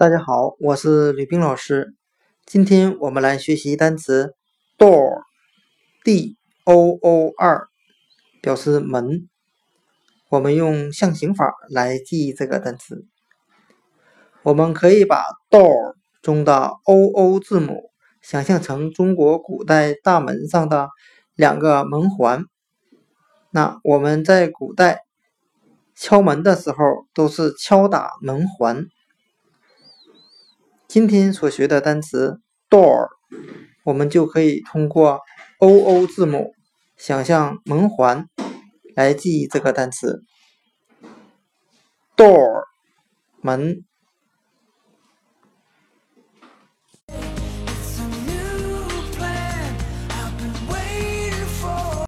大家好，我是吕冰老师。今天我们来学习单词 door，d o o r，表示门。我们用象形法来记忆这个单词。我们可以把 door 中的 o o 字母想象成中国古代大门上的两个门环。那我们在古代敲门的时候都是敲打门环。今天所学的单词 door，我们就可以通过 o o 字母想象门环来记忆这个单词 door 门。